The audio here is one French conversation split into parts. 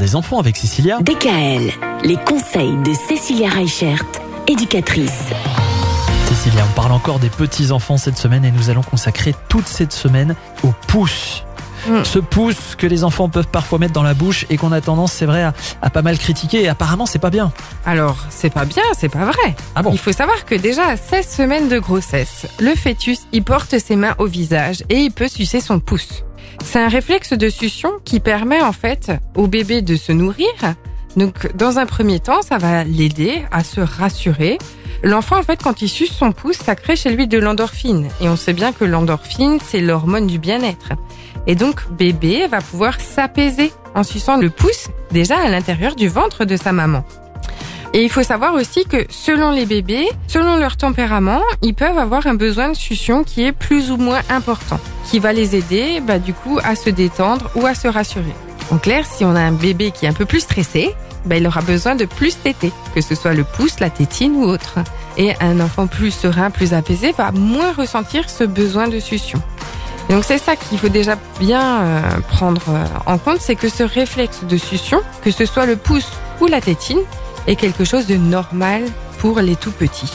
des enfants avec Cécilia. DKL, les conseils de Cécilia Reichert, éducatrice. Cécilia, on parle encore des petits enfants cette semaine et nous allons consacrer toute cette semaine au pouce. Mm. Ce pouce que les enfants peuvent parfois mettre dans la bouche et qu'on a tendance, c'est vrai, à, à pas mal critiquer. Et apparemment, c'est pas bien. Alors, c'est pas bien, c'est pas vrai. Ah bon Il faut savoir que déjà à 16 semaines de grossesse, le fœtus, il porte ses mains au visage et il peut sucer son pouce. C'est un réflexe de succion qui permet en fait au bébé de se nourrir. Donc, dans un premier temps, ça va l'aider à se rassurer. L'enfant, en fait, quand il suce son pouce, ça crée chez lui de l'endorphine. Et on sait bien que l'endorphine, c'est l'hormone du bien-être. Et donc, bébé va pouvoir s'apaiser en suçant le pouce déjà à l'intérieur du ventre de sa maman. Et il faut savoir aussi que selon les bébés, selon leur tempérament, ils peuvent avoir un besoin de succion qui est plus ou moins important, qui va les aider bah, du coup à se détendre ou à se rassurer. En clair, si on a un bébé qui est un peu plus stressé, bah, il aura besoin de plus téter, que ce soit le pouce, la tétine ou autre. Et un enfant plus serein, plus apaisé va moins ressentir ce besoin de succion. Donc c'est ça qu'il faut déjà bien euh, prendre euh, en compte, c'est que ce réflexe de succion, que ce soit le pouce ou la tétine, est quelque chose de normal pour les tout petits.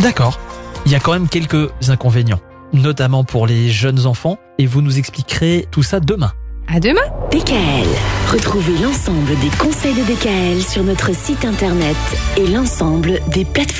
D'accord. Il y a quand même quelques inconvénients, notamment pour les jeunes enfants, et vous nous expliquerez tout ça demain. À demain DKL, retrouvez l'ensemble des conseils de DKL sur notre site internet et l'ensemble des plateformes.